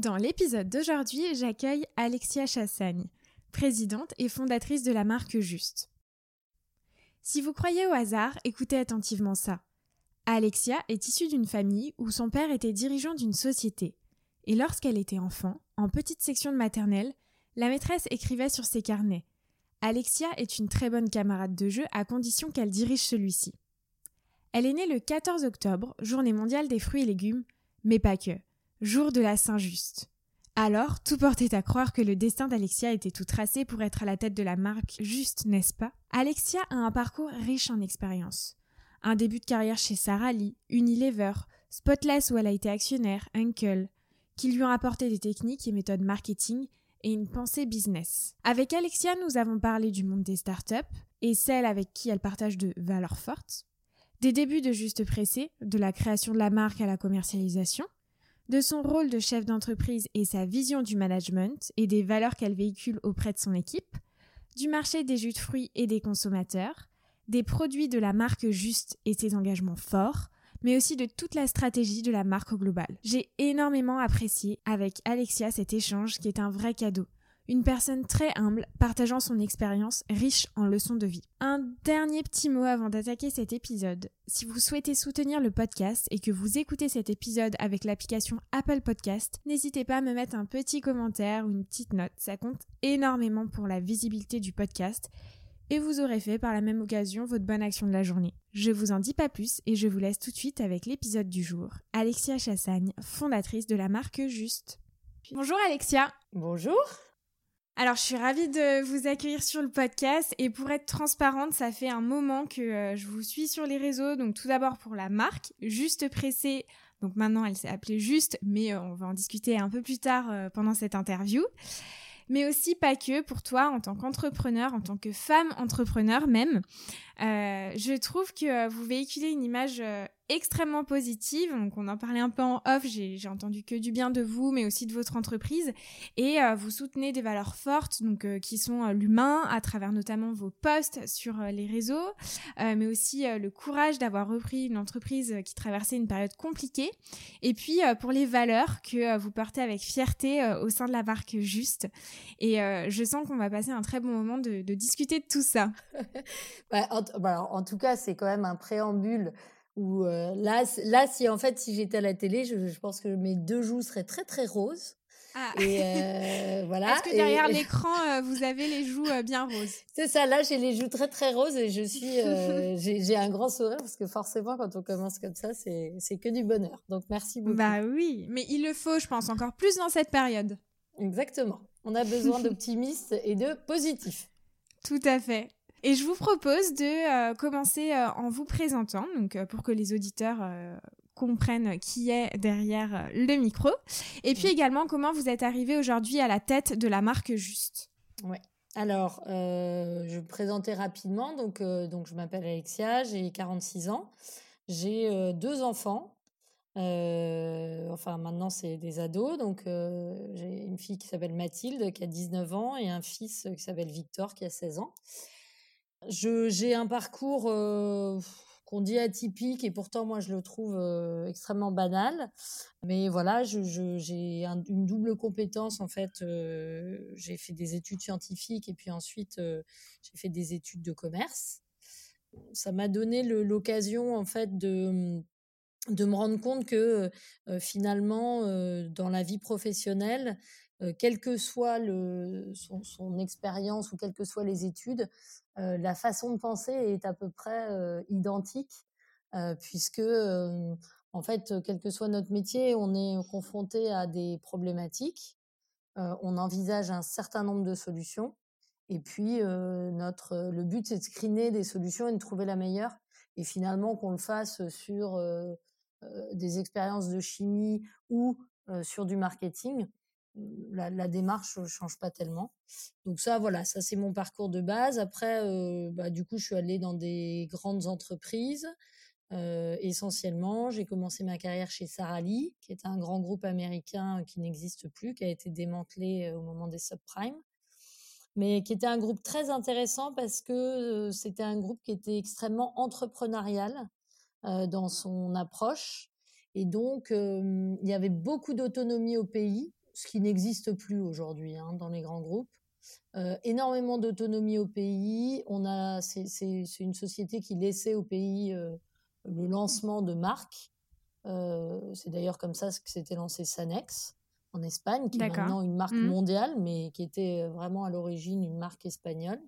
Dans l'épisode d'aujourd'hui, j'accueille Alexia Chassagne, présidente et fondatrice de la marque Juste. Si vous croyez au hasard, écoutez attentivement ça. Alexia est issue d'une famille où son père était dirigeant d'une société. Et lorsqu'elle était enfant, en petite section de maternelle, la maîtresse écrivait sur ses carnets Alexia est une très bonne camarade de jeu à condition qu'elle dirige celui-ci. Elle est née le 14 octobre, journée mondiale des fruits et légumes, mais pas que jour de la Saint-Just. Alors, tout portait à croire que le destin d'Alexia était tout tracé pour être à la tête de la marque Juste, n'est-ce pas? Alexia a un parcours riche en expériences. Un début de carrière chez Sarah Lee, Unilever, Spotless où elle a été actionnaire, Uncle, qui lui ont apporté des techniques et méthodes marketing et une pensée business. Avec Alexia, nous avons parlé du monde des startups et celles avec qui elle partage de valeurs fortes, des débuts de Juste Pressé, de la création de la marque à la commercialisation, de son rôle de chef d'entreprise et sa vision du management et des valeurs qu'elle véhicule auprès de son équipe, du marché des jus de fruits et des consommateurs, des produits de la marque Juste et ses engagements forts, mais aussi de toute la stratégie de la marque au global. J'ai énormément apprécié avec Alexia cet échange qui est un vrai cadeau une personne très humble, partageant son expérience riche en leçons de vie. Un dernier petit mot avant d'attaquer cet épisode. Si vous souhaitez soutenir le podcast et que vous écoutez cet épisode avec l'application Apple Podcast, n'hésitez pas à me mettre un petit commentaire ou une petite note. Ça compte énormément pour la visibilité du podcast et vous aurez fait par la même occasion votre bonne action de la journée. Je vous en dis pas plus et je vous laisse tout de suite avec l'épisode du jour. Alexia Chassagne, fondatrice de la marque Juste. Bonjour Alexia. Bonjour. Alors, je suis ravie de vous accueillir sur le podcast et pour être transparente, ça fait un moment que euh, je vous suis sur les réseaux. Donc, tout d'abord pour la marque, Juste Pressé. Donc maintenant, elle s'est appelée Juste, mais euh, on va en discuter un peu plus tard euh, pendant cette interview. Mais aussi pas que pour toi en tant qu'entrepreneur, en tant que femme entrepreneur même. je trouve que vous véhiculez une image extrêmement positive. Donc, on en parlait un peu en off. J'ai entendu que du bien de vous, mais aussi de votre entreprise. Et euh, vous soutenez des valeurs fortes, donc euh, qui sont euh, l'humain, à travers notamment vos posts sur les réseaux, mais aussi le courage d'avoir repris une entreprise qui traversait une période compliquée. Et puis pour les valeurs que vous portez avec fierté au sein de la marque Juste. Et je sens qu'on va passer un très bon moment de, discuter de tout ça. Bah, bah, en, tout cas, c'est quand même un préambule où là, là, si en fait, si j'étais à la télé, je, pense que mes deux joues seraient très très roses. Ah. Et voilà. Est-ce que derrière l'écran, vous avez les joues bien roses? C'est ça. Là, j'ai les joues très très roses et je suis, j'ai un grand sourire parce que forcément, quand on commence comme ça, c'est que du bonheur. Donc merci beaucoup. Bah oui, mais il le faut, je pense, encore plus dans cette période. Exactement. On a besoin d'optimistes et de positifs. Tout à fait. Et je vous propose de euh, commencer euh, en vous présentant, donc euh, pour que les auditeurs comprennent qui est derrière le micro, et puis également comment vous êtes arrivé aujourd'hui à la tête de la marque Juste? Ouais. Alors, je vais me présenter rapidement. Donc, donc je m'appelle Alexia, j'ai 46 ans, j'ai deux enfants. enfin, maintenant, c'est des ados. Donc, j'ai une fille qui s'appelle Mathilde, qui a 19 ans, et un fils qui s'appelle Victor, qui a 16 ans. J'ai un parcours qu'on dit atypique et pourtant moi je le trouve extrêmement banal. Mais voilà, j'ai une double compétence en fait. j'ai fait des études scientifiques et puis ensuite j'ai fait des études de commerce. Ça m'a donné l'occasion en fait de de me rendre compte que finalement dans la vie professionnelle quelle que soit son, expérience ou quelles que soient les études, euh, la façon de penser est à peu près euh, identique, euh, puisque en fait, quel que soit notre métier, on est confronté à des problématiques, on envisage un certain nombre de solutions, et puis le but c'est de screener des solutions et de trouver la meilleure, et finalement qu'on le fasse sur des expériences de chimie ou sur du marketing, la, la, démarche change pas tellement. Donc ça, voilà, ça c'est mon parcours de base. Après, bah, du coup, je suis allée dans des grandes entreprises. Essentiellement, j'ai commencé ma carrière chez Sara Lee, qui est un grand groupe américain qui n'existe plus, qui a été démantelé au moment des subprimes. mais qui était un groupe très intéressant parce que c'était un groupe qui était extrêmement entrepreneurial dans son approche. Et donc, il y avait beaucoup d'autonomie au pays, ce qui n'existe plus aujourd'hui hein, dans les grands groupes. énormément d'autonomie au pays. On a, c'est, une société qui laissait au pays le lancement de marques. c'est d'ailleurs comme ça que s'était lancé Sanex en Espagne, qui est maintenant une marque mmh. mondiale, mais qui était vraiment à l'origine une marque espagnole.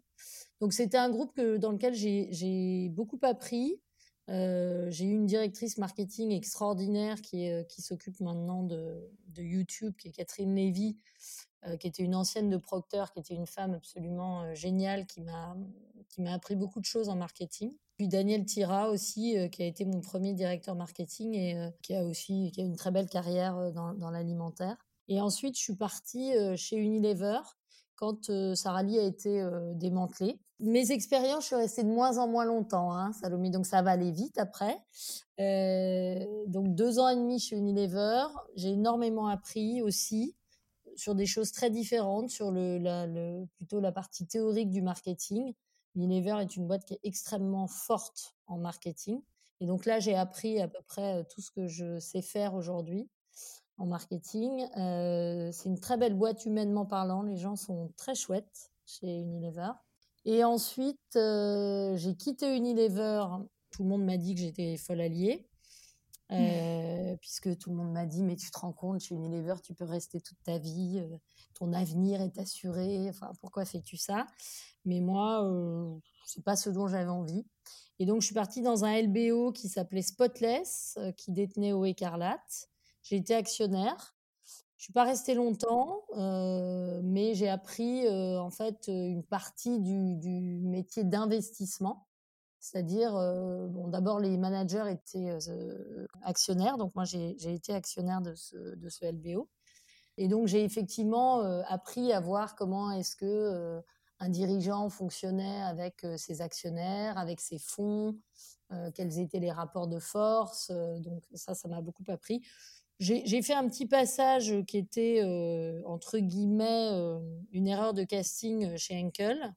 Donc c'était un groupe que, dans lequel j'ai beaucoup appris. Euh, j'ai eu une directrice marketing extraordinaire qui, qui s'occupe maintenant de, YouTube, qui est Catherine Lévy, euh, qui était une ancienne de Procter, qui était une femme absolument euh, géniale, qui m'a appris beaucoup de choses en marketing. Puis Daniel Tira aussi, qui a été mon premier directeur marketing et qui a aussi une très belle carrière dans l'alimentaire. Et ensuite, je suis partie chez Unilever quand Sarah Lee a été démantelée. Mes expériences, je suis restée de moins en moins longtemps, hein, Salomé, donc ça va aller vite après. donc deux ans et demi chez Unilever, j'ai énormément appris aussi sur des choses très différentes, sur le, plutôt la partie théorique du marketing. Unilever est une boîte qui est extrêmement forte en marketing. Et donc là, j'ai appris à peu près tout ce que je sais faire aujourd'hui en marketing. Euh, c'est une très belle boîte humainement parlant. Les gens sont très chouettes chez Unilever. Et ensuite, euh, j'ai quitté Unilever. Tout le monde m'a dit que j'étais folle alliée. Euh, puisque tout le monde m'a dit mais tu te rends compte chez Unilever tu peux rester toute ta vie ton avenir est assuré enfin pourquoi fais-tu ça? Mais moi c'est pas ce dont j'avais envie et donc je suis partie dans un LBO qui s'appelait Spotless qui détenait au Écarlate j'ai été actionnaire. Je suis pas restée longtemps, euh, mais j'ai appris euh, en fait une partie du, métier d'investissement. C'est-à-dire, euh, bon, d'abord les managers étaient actionnaires, donc moi j'ai été actionnaire de ce, de ce LBO. Et donc j'ai effectivement appris à voir comment est-ce que un dirigeant fonctionnait avec ses actionnaires, avec ses fonds, quels étaient les rapports de force. donc ça, ça m'a beaucoup appris. J'ai fait un petit passage qui était, euh, entre guillemets, euh, une erreur de casting euh, chez Henkel.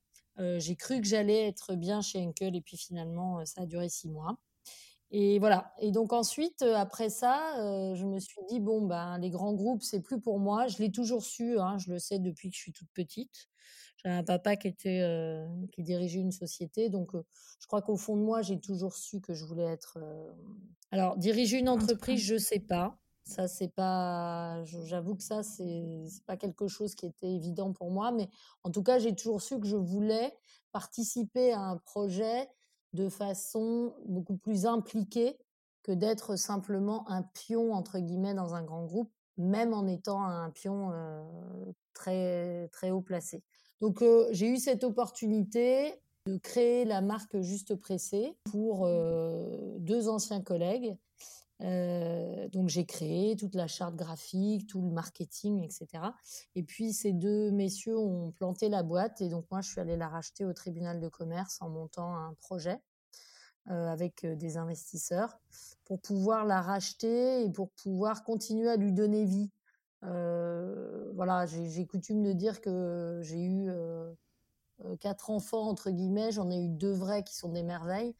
J'ai cru que j'allais être bien chez Henkel et puis finalement, ça a duré six mois. Et voilà. Et donc ensuite, après ça, je me suis dit bon ben les grands groupes c'est plus pour moi. Je l'ai toujours su, hein, je le sais depuis que je suis toute petite. J'avais un papa qui était qui dirigeait une société, donc je crois qu'au fond de moi j'ai toujours su que je voulais être. Alors diriger une entreprise, je sais pas. Ça, c'est pas. J'avoue que ça, c'est pas quelque chose qui était évident pour moi, mais en tout cas, j'ai toujours su que je voulais participer à un projet de façon beaucoup plus impliquée que d'être simplement un pion entre guillemets dans un grand groupe, même en étant un pion très très haut placé. Donc j'ai eu cette opportunité de créer la marque Juste Pressé pour deux anciens collègues donc j'ai créé toute la charte graphique, tout le marketing, etc. Et puis ces deux messieurs ont planté la boîte et donc moi je suis allée la racheter au tribunal de commerce en montant un projet avec des investisseurs pour pouvoir la racheter et pour pouvoir continuer à lui donner vie. Voilà, j'ai coutume de dire que j'ai eu quatre enfants entre guillemets, j'en ai eu deux vrais qui sont des merveilles.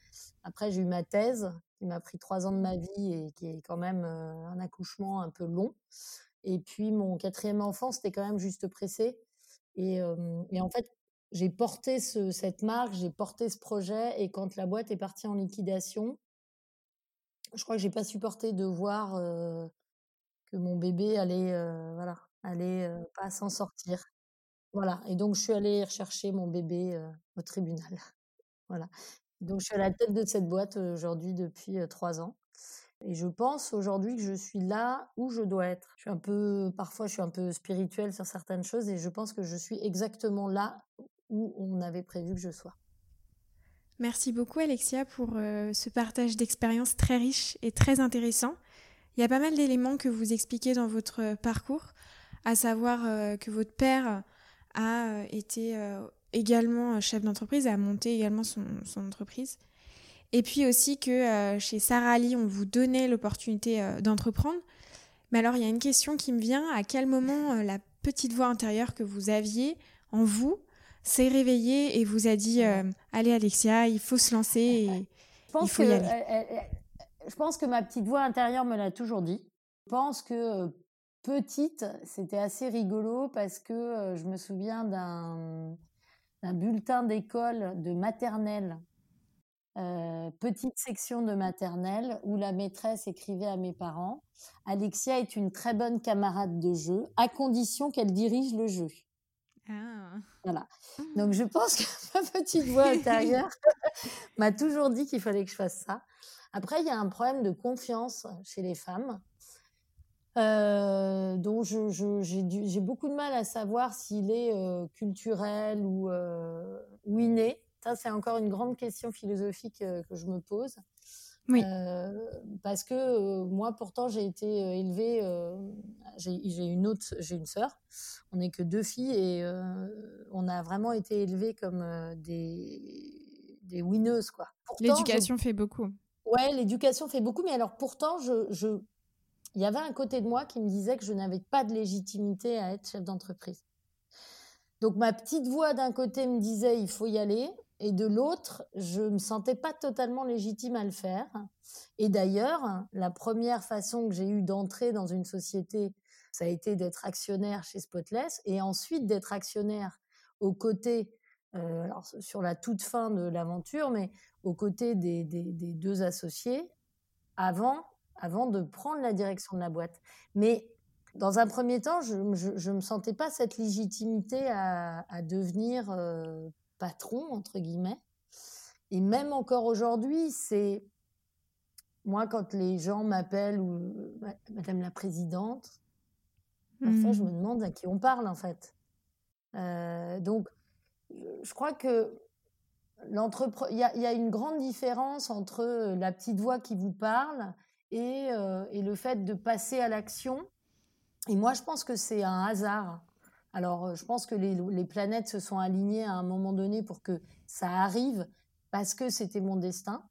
Après j'ai eu ma thèse qui m'a pris trois ans de ma vie et qui est quand même un accouchement un peu long. Et puis mon quatrième enfant, c'était quand même juste pressé. Et, en fait, j'ai porté ce, cette marque, j'ai porté ce projet. Et quand la boîte est partie en liquidation, je crois que j'ai pas supporté de voir que mon bébé allait, voilà, allait pas s'en sortir. Voilà. Et donc je suis allée rechercher mon bébé au tribunal. Voilà. Donc, je suis à la tête de cette boîte aujourd'hui depuis trois ans. Et je pense aujourd'hui que je suis là où je dois être. Je suis un peu, parfois, je suis un peu spirituelle sur certaines choses et je pense que je suis exactement là où on avait prévu que je sois. Merci beaucoup, Alexia, pour ce partage d'expériences très riche et très intéressant. Il y a pas mal d'éléments que vous expliquez dans votre parcours, à savoir que votre père a été également euh, chef d'entreprise, a monté également son, entreprise. Et puis aussi que euh, chez Sarah Ali, on vous donnait l'opportunité euh, d'entreprendre. Mais alors, il y a une question qui me vient. À quel moment la petite voix intérieure que vous aviez en vous s'est réveillée et vous a dit Allez, Alexia, il faut se lancer et je pense il faut que, y aller Je pense que ma petite voix intérieure me l'a toujours dit. Je pense que petite, c'était assez rigolo parce que je me souviens d'un bulletin d'école de maternelle euh, petite section de maternelle où la maîtresse écrivait à mes parents Alexia est une très bonne camarade de jeu, à condition qu'elle dirige le jeu. Ah. Voilà. Donc je pense que ma petite voix intérieure m'a toujours dit qu'il fallait que je fasse ça. Après, il y a un problème de confiance chez les femmes. Euh, dont j'ai beaucoup de mal à savoir s'il est euh, culturel ou, ou inné. Ça, c'est encore une grande question philosophique euh, que je me pose. Oui. Euh, parce que euh, moi, pourtant, j'ai été élevée. j'ai une autre, j'ai une sœur. On n'est que deux filles et on a vraiment été élevées comme des des winneuses, quoi. L'éducation fait beaucoup. Ouais, l'éducation fait beaucoup, mais alors pourtant, je, je, il y avait un côté de moi qui me disait que je n'avais pas de légitimité à être chef d'entreprise. Donc ma petite voix d'un côté me disait il faut y aller, et de l'autre, je me sentais pas totalement légitime à le faire. Et d'ailleurs, la première façon que j'ai eu d'entrer dans une société, ça a été d'être actionnaire chez Spotless et ensuite d'être actionnaire aux côtés, euh, alors sur la toute fin de l'aventure, mais aux côtés des, deux associés avant, avant de prendre la direction de la boîte. Mais dans un premier temps, je ne me sentais pas cette légitimité à, devenir euh, patron, entre guillemets. Et même encore aujourd'hui, c'est moi quand les gens m'appellent ou Madame la présidente, parfois je mmh. me demande à qui on parle en fait. Euh, donc, je crois que il y, a une grande différence entre la petite voix qui vous parle et, euh, et le fait de passer à l'action. Et moi, je pense que c'est un hasard. Alors, euh, je pense que les, planètes se sont alignées à un moment donné pour que ça arrive parce que c'était mon destin.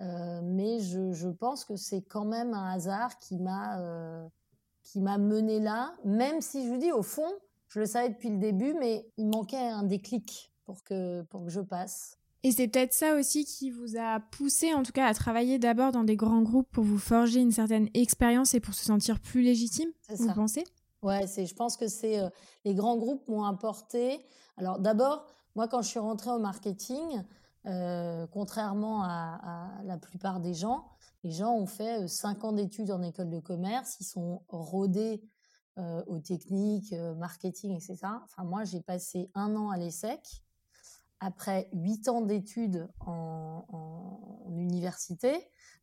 Euh, mais je, pense que c'est quand même un hasard qui m'a qui m'a mené là, même si je vous dis au fond, je le savais depuis le début, mais il manquait un déclic pour que pour que je passe. Et c'est peut-être ça aussi qui vous a poussé, en tout cas, à travailler d'abord dans des grands groupes pour vous forger une certaine expérience et pour se sentir plus légitime, vous pensez? Ouais, c'est, je pense que c'est euh, les grands groupes m'ont apporté. Alors d'abord, moi quand je suis rentrée au marketing, euh, contrairement à, la plupart des gens, les gens ont fait euh, cinq ans d'études en école de commerce, ils sont rodés aux techniques, marketing, etc. Enfin moi j'ai passé un an à l'ESSEC, après huit ans d'études en, université,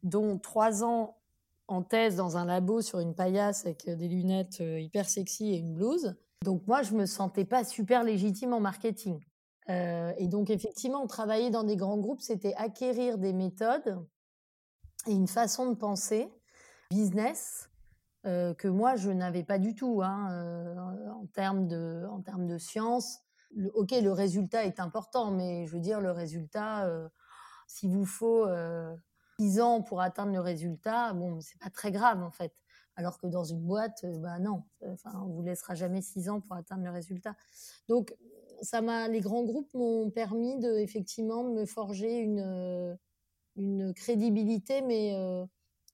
dont trois ans en thèse dans un labo sur une paillasse avec euh, des lunettes euh, hyper sexy et une blouse. Donc moi, je me sentais pas super légitime en marketing. Euh, et donc effectivement, travailler dans des grands groupes, c'était acquérir des méthodes et une façon de penser business que moi je n'avais pas du tout hein, en termes de en de ok, le résultat est important, mais je veux dire le résultat, s'il vous faut 6 ans pour atteindre le résultat, bon, c'est pas très grave en fait. Alors que dans une boîte, euh, bah non, enfin, on vous laissera jamais six ans pour atteindre le résultat. Donc, ça m'a, les grands groupes m'ont permis de effectivement me forger une euh, une crédibilité, mais euh,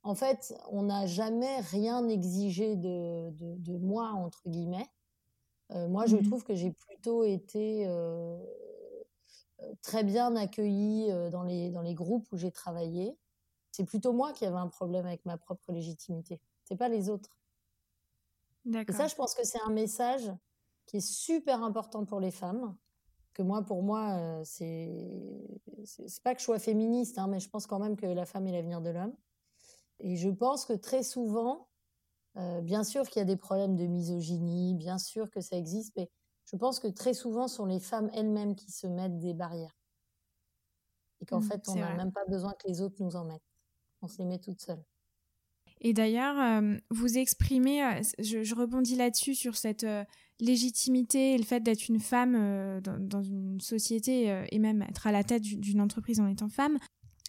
en fait, on n'a jamais rien exigé de, de, moi entre guillemets. Moi, je mmh trouve que j'ai plutôt été très bien accueillie dans les dans les groupes où j'ai travaillé c'est plutôt moi qui avais un problème avec ma propre légitimité. C'est pas les autres. Et ça, je pense que c'est un message qui est super important pour les femmes. Que moi, pour moi, euh, c'est c'est pas que je sois féministe, hein, mais je pense quand même que la femme est l'avenir de l'homme. Et je pense que très souvent, euh, bien sûr qu'il y a des problèmes de misogynie, bien sûr que ça existe, mais je pense que très souvent, ce sont les femmes elles-mêmes qui se mettent des barrières. Et qu'en mmh, fait, on n'a même pas besoin que les autres nous en mettent on se les met toutes seules. Et d'ailleurs, euh, vous exprimez, euh, je, rebondis là-dessus sur cette euh, légitimité et le fait d'être une femme dans, une société et même être à la tête d'une entreprise en étant femme.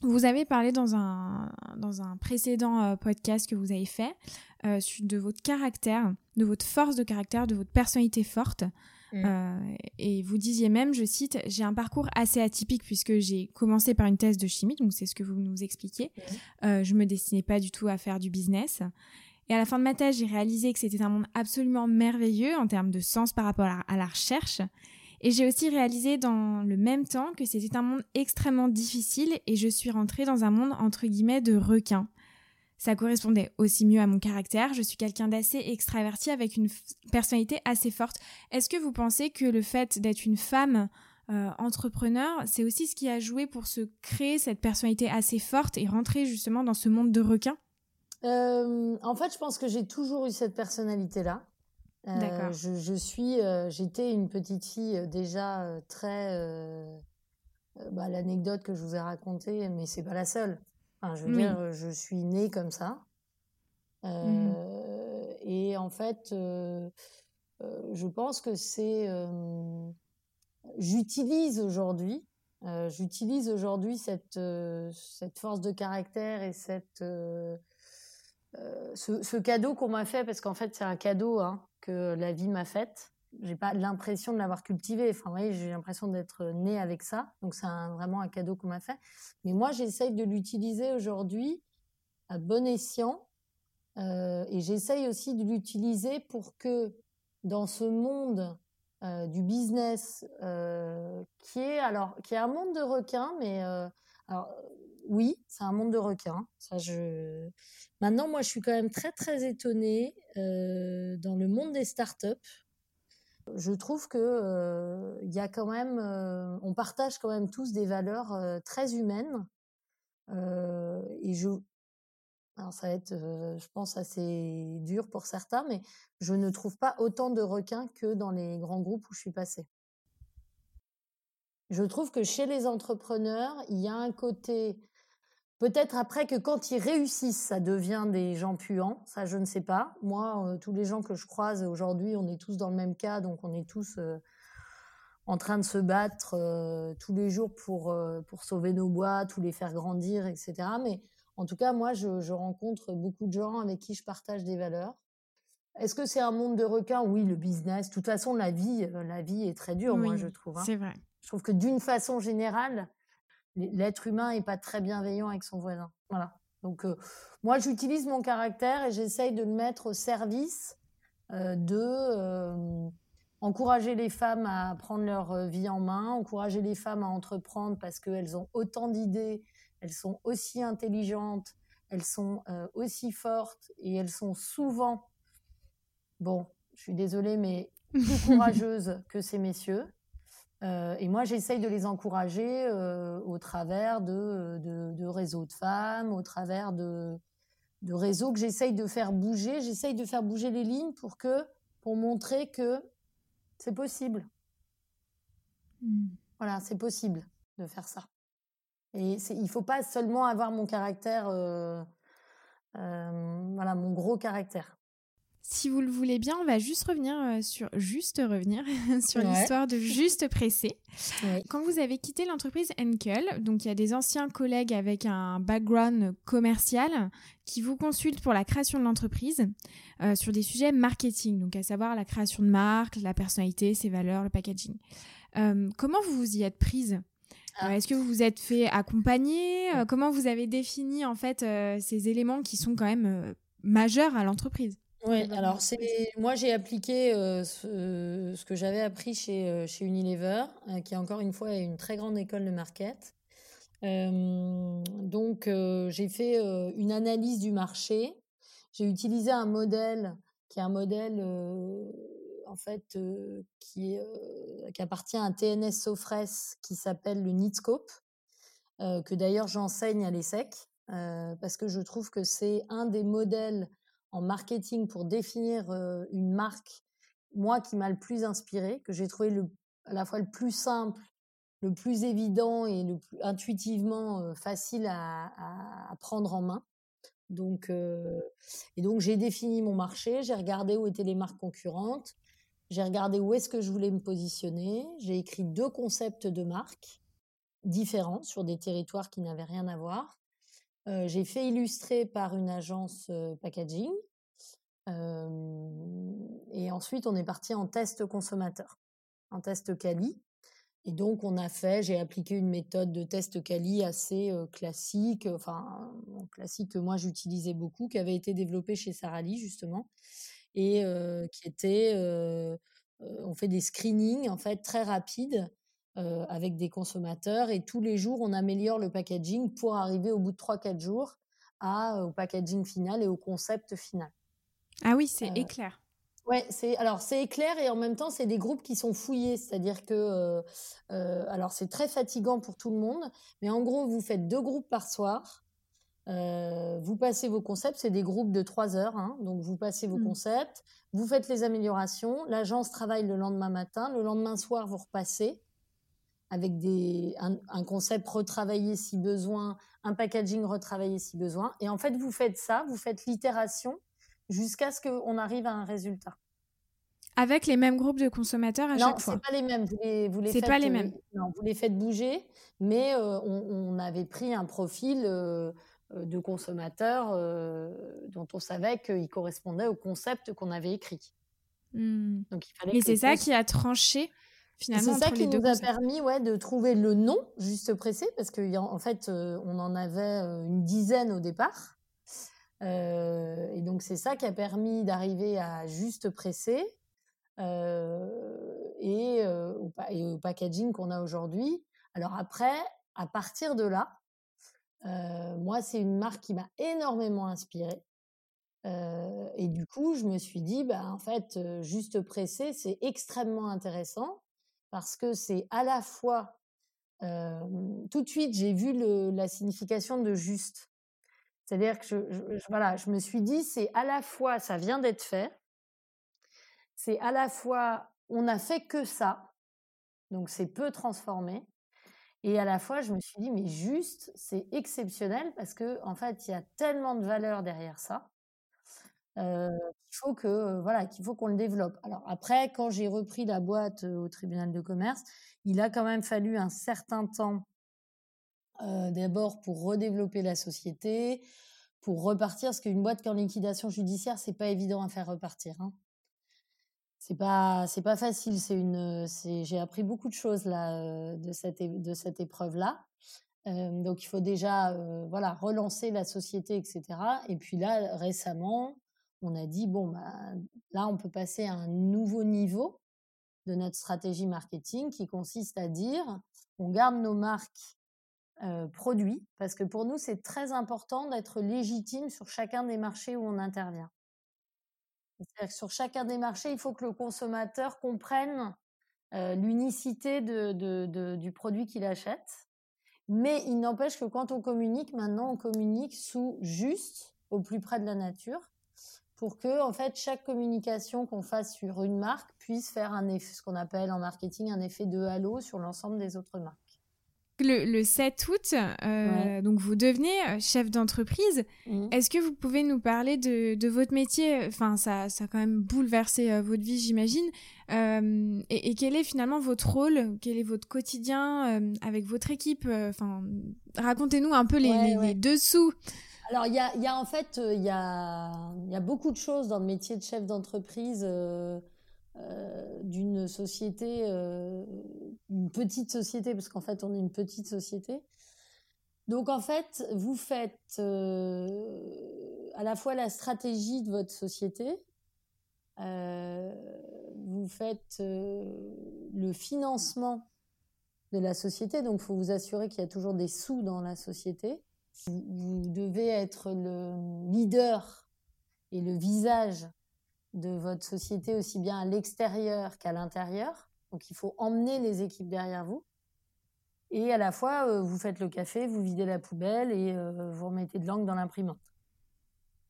Vous avez parlé dans un, dans un précédent podcast que vous avez fait de votre caractère, de votre force de caractère, de votre personnalité forte. Mmh. et vous disiez même, je cite, j'ai un parcours assez atypique puisque j'ai commencé par une thèse de chimie, donc c'est ce que vous nous expliquez. Mmh. je me destinais pas du tout à faire du business. Et à la fin de ma thèse, j'ai réalisé que c'était un monde absolument merveilleux en termes de sens par rapport à la recherche. Et j'ai aussi réalisé dans le même temps que c'était un monde extrêmement difficile et je suis rentrée dans un monde entre guillemets de requins. Ça correspondait aussi mieux à mon caractère. Je suis quelqu'un d'assez extraverti avec une personnalité assez forte. Est-ce que vous pensez que le fait d'être une femme euh, entrepreneur, c'est aussi ce qui a joué pour se créer cette personnalité assez forte et rentrer justement dans ce monde de requins? Euh, En fait, je pense que j'ai toujours eu cette personnalité-là. Euh, je, je, suis, euh, j'étais une petite fille euh, déjà très. Bah, L'anecdote que je vous ai racontée, mais c'est pas la seule. Enfin, je veux dire, je suis née comme ça. Mmh. Et en fait, je pense que c'est. j'utilise aujourd'hui. j'utilise aujourd'hui cette, cette force de caractère et cette. Ce, ce, cadeau qu'on m'a fait, parce qu'en fait c'est un cadeau, hein, que la vie m'a faite. J'ai pas l'impression de l'avoir cultivé. Enfin, voyez, j'ai l'impression d'être née avec ça. Donc, c'est vraiment un cadeau qu'on m'a fait. Mais moi, j'essaye de l'utiliser aujourd'hui à bon escient. Euh, et j'essaye aussi de l'utiliser pour que dans ce monde euh, du business, euh, qui est alors qui est un monde de requins, mais alors oui, c'est un monde de requins. Ça, je... Maintenant, moi, je suis quand même très, très étonnée dans le monde des startups. Je trouve que euh, il y a quand même, euh, on partage quand même tous des valeurs très humaines. et je, alors ça va être, je pense, assez dur pour certains, mais je ne trouve pas autant de requins que dans les grands groupes où je suis passée. Je trouve que chez les entrepreneurs, il y a un côté Peut-être après que quand ils réussissent, ça devient des gens puants. Ça, je ne sais pas. Moi, euh, tous les gens que je croise aujourd'hui, on est tous dans le même cas, donc on est tous euh, en train de se battre euh, tous les jours pour, pour sauver nos bois, tous les faire grandir, etc. Mais en tout cas, moi, je, rencontre beaucoup de gens avec qui je partage des valeurs. Est-ce que c'est un monde de requins? Oui, le business. De toute façon, la vie, la vie est très dure, moi, je trouve. Hein. C'est vrai. Je trouve que d'une façon générale, l'être humain est pas très bienveillant avec son voisin. Voilà. Donc euh, moi j'utilise mon caractère et j'essaye de le mettre au service euh, de euh, encourager les femmes à prendre leur vie en main, encourager les femmes à entreprendre parce qu'elles ont autant d'idées, elles sont aussi intelligentes, elles sont aussi fortes et elles sont souvent, bon, je suis désolée, mais plus courageuses que ces messieurs. Euh, et moi, j'essaye de les encourager euh, au travers de, de, réseaux de femmes, au travers de, de réseaux que j'essaye de faire bouger. J'essaye de faire bouger les lignes pour que, pour montrer que c'est possible. Mmh. Voilà, c'est possible de faire ça. Et il faut pas seulement avoir mon caractère, euh, voilà, mon gros caractère. Si vous le voulez bien, on va juste revenir euh, sur juste revenir sur l'histoire de Juste Pressé. Quand vous avez quitté l'entreprise Enkel, donc il y a des anciens collègues avec un background commercial qui vous consultent pour la création de l'entreprise euh, sur des sujets marketing, donc à savoir la création de marque, la personnalité, ses valeurs, le packaging. Euh, comment vous vous y êtes prise? Ah. Est-ce que vous vous êtes fait accompagner? Comment vous avez défini en fait ces éléments qui sont quand même majeurs à l'entreprise? Oui, alors c'est moi j'ai appliqué euh, ce, ce, que j'avais appris chez, euh, chez Unilever, euh, qui est encore une fois une très grande école de market. donc j'ai fait une analyse du marché. J'ai utilisé un modèle qui est un modèle en fait qui, est, qui appartient à TNS Sofres qui s'appelle le Nitscope, que d'ailleurs j'enseigne à l'ESSEC parce que je trouve que c'est un des modèles en marketing pour définir une marque, moi qui m'a le plus inspiré, que j'ai trouvé à la fois le plus simple, le plus évident et le plus intuitivement facile à, à, prendre en main. Donc, et donc j'ai défini mon marché, j'ai regardé où étaient les marques concurrentes, j'ai regardé où est-ce que je voulais me positionner, j'ai écrit deux concepts de marques différents sur des territoires qui n'avaient rien à voir. Euh, j'ai fait illustrer par une agence euh, packaging. et ensuite, on est parti en test consommateur. un test quali. Et donc, on a fait, j'ai appliqué une méthode de test quali assez classique, enfin, classique que moi j'utilisais beaucoup, qui avait été développée chez Sarah Lee, justement, et qui était, on fait des screenings, en fait, très rapides avec des consommateurs, et tous les jours, on améliore le packaging pour arriver au bout de 3-4 jours à, au packaging final et au concept final. Ah oui, c'est éclair. Ouais, c'est alors c'est éclair et en même temps c'est des groupes qui sont fouillés, c'est-à-dire que euh, euh, alors c'est très fatigant pour tout le monde, mais en gros vous faites deux groupes par soir, euh, vous passez vos concepts, c'est des groupes de trois heures, hein, donc vous passez vos mmh. concepts, vous faites les améliorations, l'agence travaille le lendemain matin, le lendemain soir vous repassez avec des un, un concept retravaillé si besoin, un packaging retravaillé si besoin, et en fait vous faites ça, vous faites l'itération jusqu'à ce qu'on arrive à un résultat. Avec les mêmes groupes de consommateurs à chaque fois Non, c'est pas les mêmes. Vous les, vous les c'est pas les euh, mêmes. non, vous les faites bouger, mais euh, on, avait pris un profil euh, de consommateurs dont on savait qu'il correspondait au concept qu'on avait écrit. Hmm. Donc, il fallait mais c'est ça qui a tranché finalement. C'est ça qui nous a permis ouais, de trouver le nom juste pressé, parce qu'en en fait, on en avait une dizaine au départ. Euh, et donc c'est ça qui a permis d'arriver à juste presser euh, et, euh, au, et, au, packaging qu'on a aujourd'hui. Alors après, à partir de là, moi c'est une marque qui m'a énormément inspirée. et du coup, je me suis dit, bah, en fait, juste presser, c'est extrêmement intéressant parce que c'est à la fois, tout de suite, j'ai vu la signification de juste. C'est-à-dire que je, voilà, je me suis dit, c'est à la fois, ça vient d'être fait, c'est à la fois, on n'a fait que ça, donc c'est peu transformé, et à la fois, je me suis dit, mais juste, c'est exceptionnel parce que en fait, il y a tellement de valeur derrière ça. Qu'il faut que voilà qu'il faut qu'on le développe. Alors après, quand j'ai repris la boîte au tribunal de commerce, il a quand même fallu un certain temps euh, d'abord pour redévelopper la société, pour repartir, parce qu'une boîte qui est en liquidation judiciaire, c'est pas évident à faire repartir. Hein. C'est pas, c'est pas facile. C'est une, j'ai appris beaucoup de choses là euh, de cette, de cette épreuve là. Euh, donc il faut déjà, voilà, relancer la société, etc. Et puis là, récemment, on a dit bon, bah, là, on peut passer à un nouveau niveau de notre stratégie marketing qui consiste à dire, on garde nos marques euh, produits, parce que pour nous, c'est très important d'être légitime sur chacun des marchés où on intervient. Que sur chacun des marchés, il faut que le consommateur comprenne euh, l'unicité de, du produit qu'il achète. Mais il n'empêche que quand on communique, maintenant, on communique sous juste, au plus près de la nature, pour que, en fait, chaque communication qu'on fasse sur une marque puisse faire un effet, ce qu'on appelle en marketing un effet de halo sur l'ensemble des autres marques. Le, 7 août, euh, donc vous devenez euh, chef d'entreprise. Mmh. Est-ce que vous pouvez nous parler de, votre métier? Enfin, ça, ça a quand même bouleversé euh, votre vie, j'imagine. Et, quel est finalement votre rôle? Quel est votre quotidien avec votre équipe? Enfin, racontez-nous un peu les, dessous. Alors, il y a, en fait, il y a, beaucoup de choses dans le métier de chef d'entreprise. Euh, d'une société, euh, une petite société, parce qu'en fait on est une petite société. Donc en fait, vous faites euh, à la fois la stratégie de votre société, vous faites le financement de la société, donc il faut vous assurer qu'il y a toujours des sous dans la société. Vous devez être le leader et le visage de votre société aussi bien à l'extérieur qu'à l'intérieur. Donc il faut emmener les équipes derrière vous. Et à la fois, euh, vous faites le café, vous videz la poubelle et euh, vous remettez de l'encre dans l'imprimante.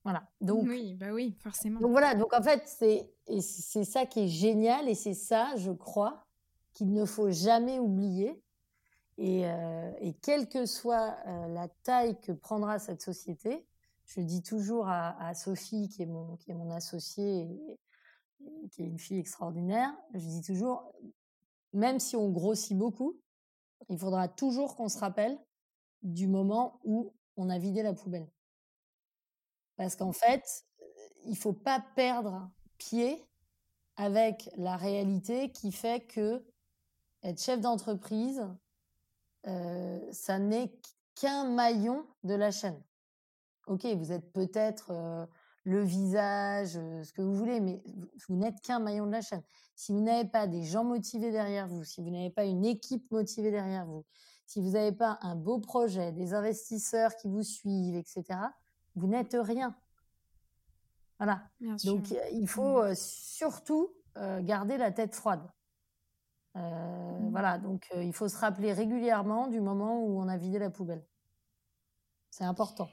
Voilà. Donc, oui, bah oui, forcément. Donc voilà. Donc en fait, c'est c'est ça qui est génial et c'est ça, je crois, qu'il ne faut jamais oublier. Et, euh, et quelle que soit la taille que prendra cette société, je dis toujours à, Sophie, qui est mon, associée, et, qui est une fille extraordinaire, je dis toujours, même si on grossit beaucoup, il faudra toujours qu'on se rappelle du moment où on a vidé la poubelle. Parce qu'en fait, il faut pas perdre pied avec la réalité qui fait que être chef d'entreprise, euh, ça n'est qu'un maillon de la chaîne. Ok, vous êtes peut-être le visage, ce que vous voulez, mais vous n'êtes qu'un maillon de la chaîne. Si vous n'avez pas des gens motivés derrière vous, si vous n'avez pas une équipe motivée derrière vous, si vous n'avez pas un beau projet, des investisseurs qui vous suivent, etc., vous n'êtes rien. Voilà. Donc il faut mmh. surtout garder la tête froide. Mmh. Voilà, donc il faut se rappeler régulièrement du moment où on a vidé la poubelle. C'est important.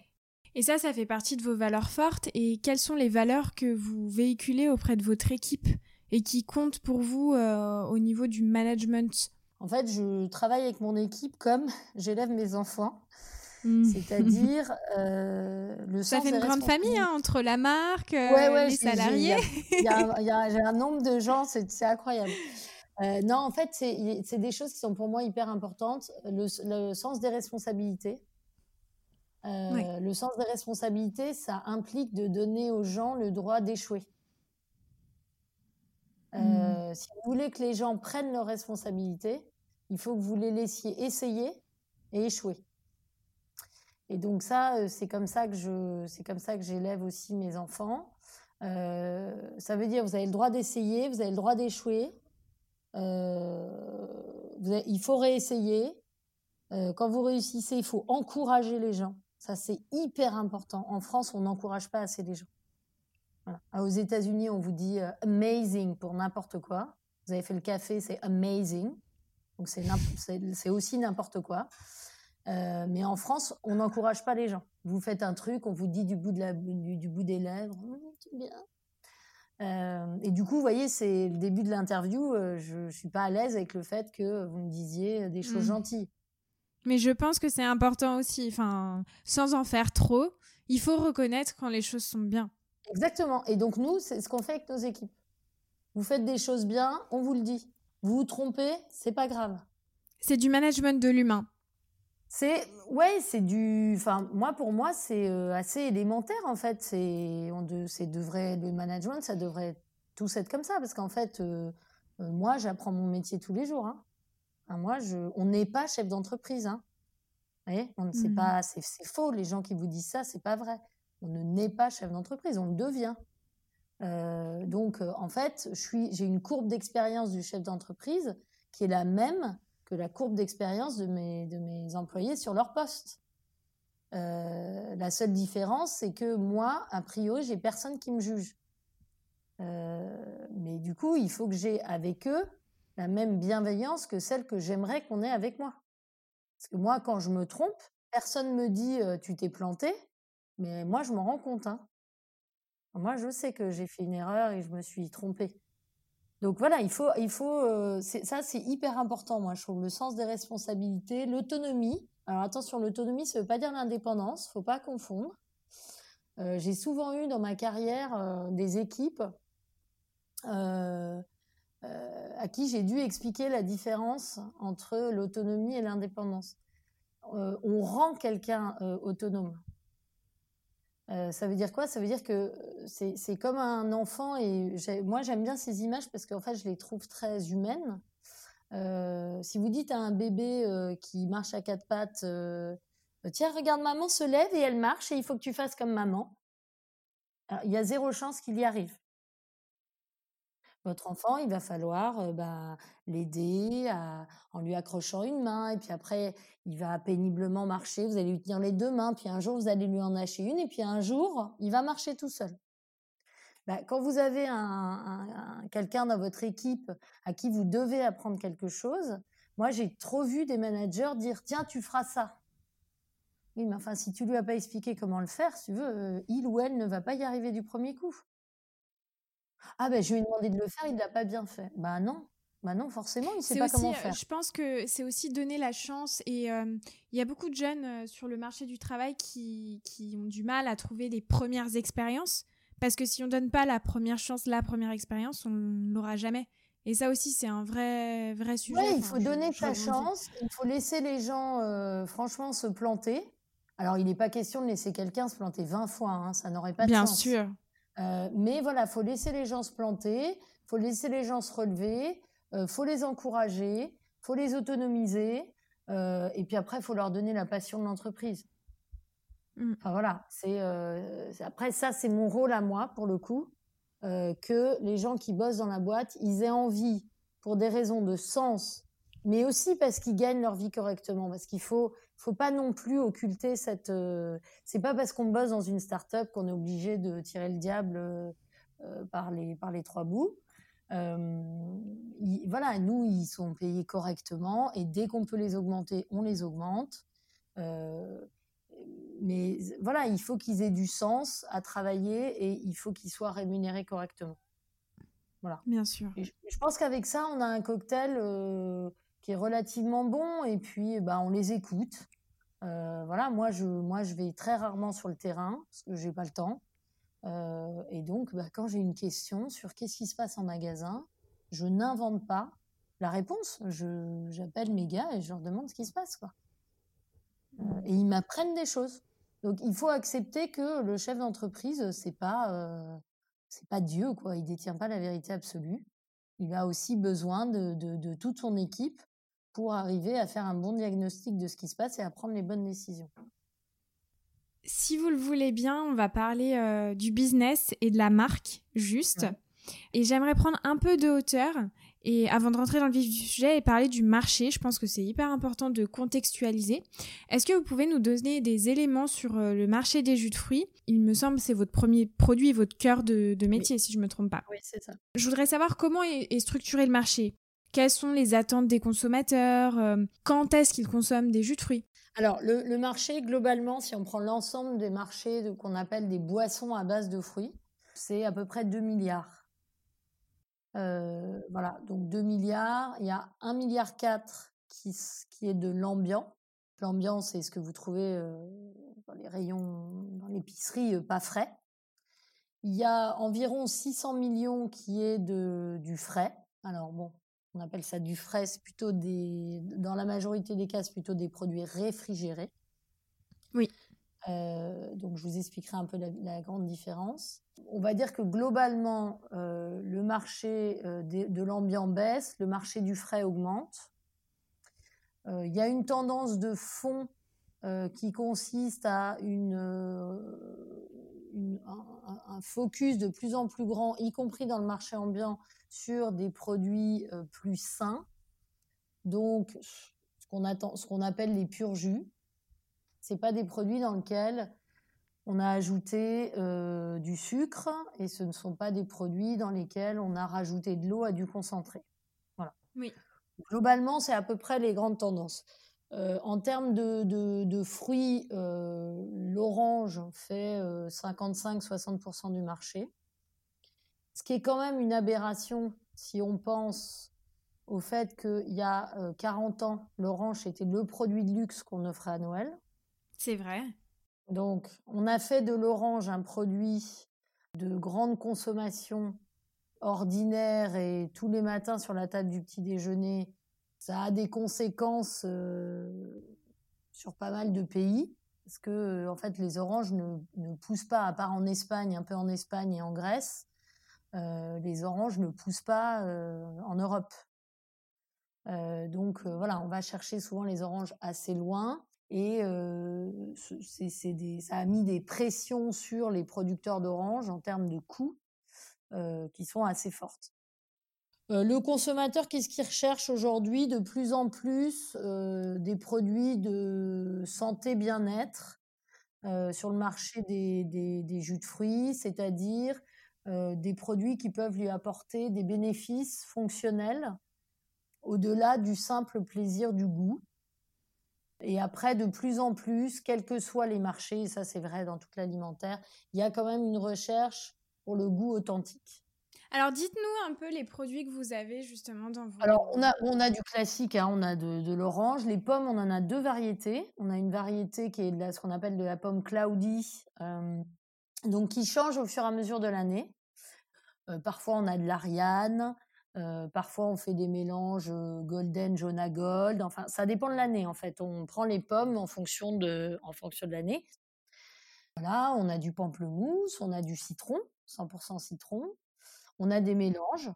Et ça, ça fait partie de vos valeurs fortes. Et quelles sont les valeurs que vous véhiculez auprès de votre équipe et qui comptent pour vous au niveau du management? En fait, je travaille avec mon équipe comme j'élève mes enfants. Mmh. C'est-à-dire euh, le Ça fait une grande famille hein, entre la marque, euh, les salariés. J'ai un nombre de gens, c'est incroyable. Euh, non, en fait, c'est des choses qui sont pour moi hyper importantes. Le, sens des responsabilités. Le sens des responsabilités, ça implique de donner aux gens le droit d'échouer. Mmh. Si vous voulez que les gens prennent leurs responsabilités, il faut que vous les laissiez essayer et échouer. Et donc ça, c'est comme ça que je, c'est comme ça que j'élève aussi mes enfants. Euh, ça veut dire vous avez le droit d'essayer, vous avez le droit d'échouer. Euh, il faut réessayer. Euh, quand vous réussissez, il faut encourager les gens. Ça, c'est hyper important. En France, on n'encourage pas assez les gens. Ah, aux États-Unis, on vous dit amazing pour n'importe quoi. Vous avez fait le café, c'est amazing. Donc c'est aussi n'importe quoi. Euh, mais en France, on n'encourage pas les gens. Vous faites un truc, on vous dit du bout, des lèvres, mmh, bien. Euh, et du coup, vous voyez, c'est le début de l'interview. Euh, je ne suis pas à l'aise avec le fait que vous me disiez des choses mmh. gentilles. Mais je pense que c'est important aussi, enfin, sans en faire trop, il faut reconnaître quand les choses sont bien. Exactement. Et donc nous, c'est ce qu'on fait avec nos équipes. Vous faites des choses bien, on vous le dit. Vous vous trompez, c'est pas grave. C'est du management de l'humain. C'est ouais, c'est du. Enfin, moi pour moi c'est euh, assez élémentaire en fait. C'est on de, c'est devrait le management, ça devrait tous être comme ça parce qu'en fait, euh, euh, moi j'apprends mon métier tous les jours. Hein. moi, je, on n'est pas chef d'entreprise. Hein. Vous voyez, on ne sait mmh. pas, c'est, faux. Les gens qui vous disent ça, c'est pas vrai. On ne naît pas chef d'entreprise, on le devient. donc en fait, je suis, j'ai une courbe d'expérience du chef d'entreprise qui est la même que la courbe d'expérience de mes, de mes employés sur leur poste. Euh, la seule différence, c'est que moi, a priori, j'ai personne qui me juge. Euh, mais du coup, il faut que j'ai avec eux la même bienveillance que celle que j'aimerais qu'on ait avec moi. Parce que moi, quand je me trompe, personne me dit euh, tu t'es planté, mais moi, je m'en rends compte. Hein. Moi, je sais que j'ai fait une erreur et je me suis trompée. Donc voilà, il faut, il faut, euh, ça c'est hyper important, moi je trouve, le sens des responsabilités, l'autonomie. Alors attention, l'autonomie, ça veut pas dire l'indépendance, faut pas confondre. Euh, j'ai souvent eu dans ma carrière euh, des équipes à qui j'ai dû expliquer la différence entre l'autonomie et l'indépendance. on rend quelqu'un autonome. Euh, ça veut dire quoi? Ça veut dire que c'est comme un enfant et moi j'aime bien ces images parce qu'en fait je les trouve très humaines. Euh, si vous dites à un bébé euh, qui marche à quatre pattes, tiens regarde maman se lève et elle marche et il faut que tu fasses comme maman, il y a zéro chance qu'il y arrive votre enfant, il va falloir bah, l'aider en lui accrochant une main, et puis après, il va péniblement marcher, vous allez lui tenir les deux mains, puis un jour, vous allez lui en lâcher une, et puis un jour, il va marcher tout seul. Bah, quand vous avez un, quelqu'un dans votre équipe à qui vous devez apprendre quelque chose, moi, j'ai trop vu des managers dire, tiens, tu feras ça. Oui, mais enfin, si tu lui as pas expliqué comment le faire, si tu veux, il ou elle ne va pas y arriver du premier coup. Ah ben, je lui ai demandé de le faire, il ne l'a pas bien fait. Bah non, bah non, forcément, il ne sait pas comment faire. Je pense que c'est aussi donner la chance et il y a beaucoup de jeunes sur le marché du travail qui, qui, ont du mal à trouver des premières expériences parce que si on donne pas la première chance, la première expérience, on l'aura jamais. Et ça aussi, c'est un vrai, vrai sujet. Oui, il faut donner sa chance, il faut laisser les gens, franchement, se planter. Alors, il n'est pas question de laisser quelqu'un se planter 20 fois, hein, ça n'aurait pas de Bien sens. Bien sûr. Euh, mais voilà, faut laisser les gens se planter, faut laisser les gens se relever, euh, faut les encourager, faut les autonomiser, euh, et puis après, il faut leur donner la passion de l'entreprise. Mmh. Enfin voilà, c'est euh, après ça, c'est mon rôle à moi pour le coup, que les gens qui bossent dans la boîte, ils aient envie pour des raisons de sens, mais aussi parce qu'ils gagnent leur vie correctement, parce qu'il faut faut pas non plus occulter cette. c'est pas parce qu'on bosse dans une start-up qu'on est obligé de tirer le diable par les par les trois bouts voilà, nous, ils sont payés correctement et dès qu'on peut les augmenter, on les augmente. mais voilà, il faut qu'ils aient du sens à travailler et il faut qu'ils soient rémunérés correctement. Voilà. Bien sûr. je, pense qu'avec ça, on a un cocktail qui est relativement bon et puis bah, on les écoute. voilà, moi je, moi je vais très rarement sur le terrain parce que j'ai pas le temps. Euh, et donc, bah, quand j'ai une question sur qu'est-ce qui se passe en magasin, je n'invente pas la réponse. J'appelle mes gars et je leur demande ce qui se passe. Quoi. Euh, et ils m'apprennent des choses. Donc, il faut accepter que le chef d'entreprise, c'est pas, euh, c'est pas Dieu, quoi. Il détient pas la vérité absolue. Il a aussi besoin de, de, de toute son équipe pour arriver à faire un bon diagnostic de ce qui se passe et à prendre les bonnes décisions. Si vous le voulez bien, on va parler euh, du business et de la marque juste. Et j'aimerais prendre un peu de hauteur et avant de rentrer dans le vif du sujet et parler du marché, je pense que c'est hyper important de contextualiser. Est-ce que vous pouvez nous donner des éléments sur euh, le marché des jus de fruits? Il me semble que c'est votre premier produit, votre cœur de, métier, si je ne me trompe pas. Oui, c'est ça. Je voudrais savoir comment est, structuré le marché. Quelles sont les attentes des consommateurs euh, Quand est-ce qu'ils consomment des jus de fruits? Alors, le, marché, globalement, si on prend l'ensemble des marchés qu'on appelle des boissons à base de fruits, c'est à peu près 2 milliards. Euh, voilà, donc 2 milliards. Il y a 1 milliard 4 qui, qui est de l'ambiant. L'ambiant, c'est ce que vous trouvez euh, dans les rayons, dans l'épicerie, euh, pas frais. Il y a environ 600 millions qui est de, du frais. Alors bon, on appelle ça du frais, c'est plutôt des, dans la majorité des cas, c'est plutôt des produits réfrigérés. Oui. Euh, donc je vous expliquerai un peu la, grande différence. On va dire que globalement, euh, le marché euh, de, l'ambiant baisse, le marché du frais augmente. Il y a une tendance de fond qui consiste à une, un, focus de plus en plus grand, y compris dans le marché ambiant, sur des produits plus sains. Donc, ce qu'on attend, ce qu'on appelle les purs jus, c'est pas des produits dans lesquels on a ajouté du sucre et ce ne sont pas des produits dans lesquels on a rajouté de l'eau à du concentré. Voilà. Oui. Globalement, c'est à peu près les grandes tendances. en termes de, de fruits, l'orange fait 55-60% du marché. Ce qui est quand même une aberration si on pense au fait qu'il y a 40 euh, ans, l'orange était le produit de luxe qu'on offrait à Noël. C'est vrai. Donc, on a fait de l'orange un produit de grande consommation ordinaire et tous les matins sur la table du petit déjeuner. Ça a des conséquences sur pas mal de pays parce que en fait les oranges ne, poussent pas à part en Espagne, un peu en Espagne et en Grèce. Les oranges ne poussent pas en Europe. Donc voilà, on va chercher souvent les oranges assez loin et ça a mis des pressions sur les producteurs d'oranges en termes de coûts qui sont assez fortes. le consommateur, qu'est-ce qu'il recherche aujourd'hui? De plus en plus des produits de santé bien-être sur le marché des jus de fruits, c'est-à-dire euh, des produits qui peuvent lui apporter des bénéfices fonctionnels au-delà du simple plaisir du goût. Et après, de plus en plus, quels que soient les marchés, et ça c'est vrai dans toute l'alimentaire, il y a quand même une recherche pour le goût authentique. Alors dites-nous un peu les produits que vous avez justement dans vos... Alors on a, on a du classique, hein, on a de, l'orange. Les pommes, on en a deux variétés. On a une variété qui est de ce qu'on appelle de la pomme cloudy, euh, donc qui change au fur et à mesure de l'année parfois, on a de l'Ariane. Parfois, on fait des mélanges golden, jaune à gold. Enfin, ça dépend de l'année, en fait. On prend les pommes en fonction de, en fonction de l'année. Voilà, on a du pamplemousse, on a du citron, 100% citron. On a des mélanges.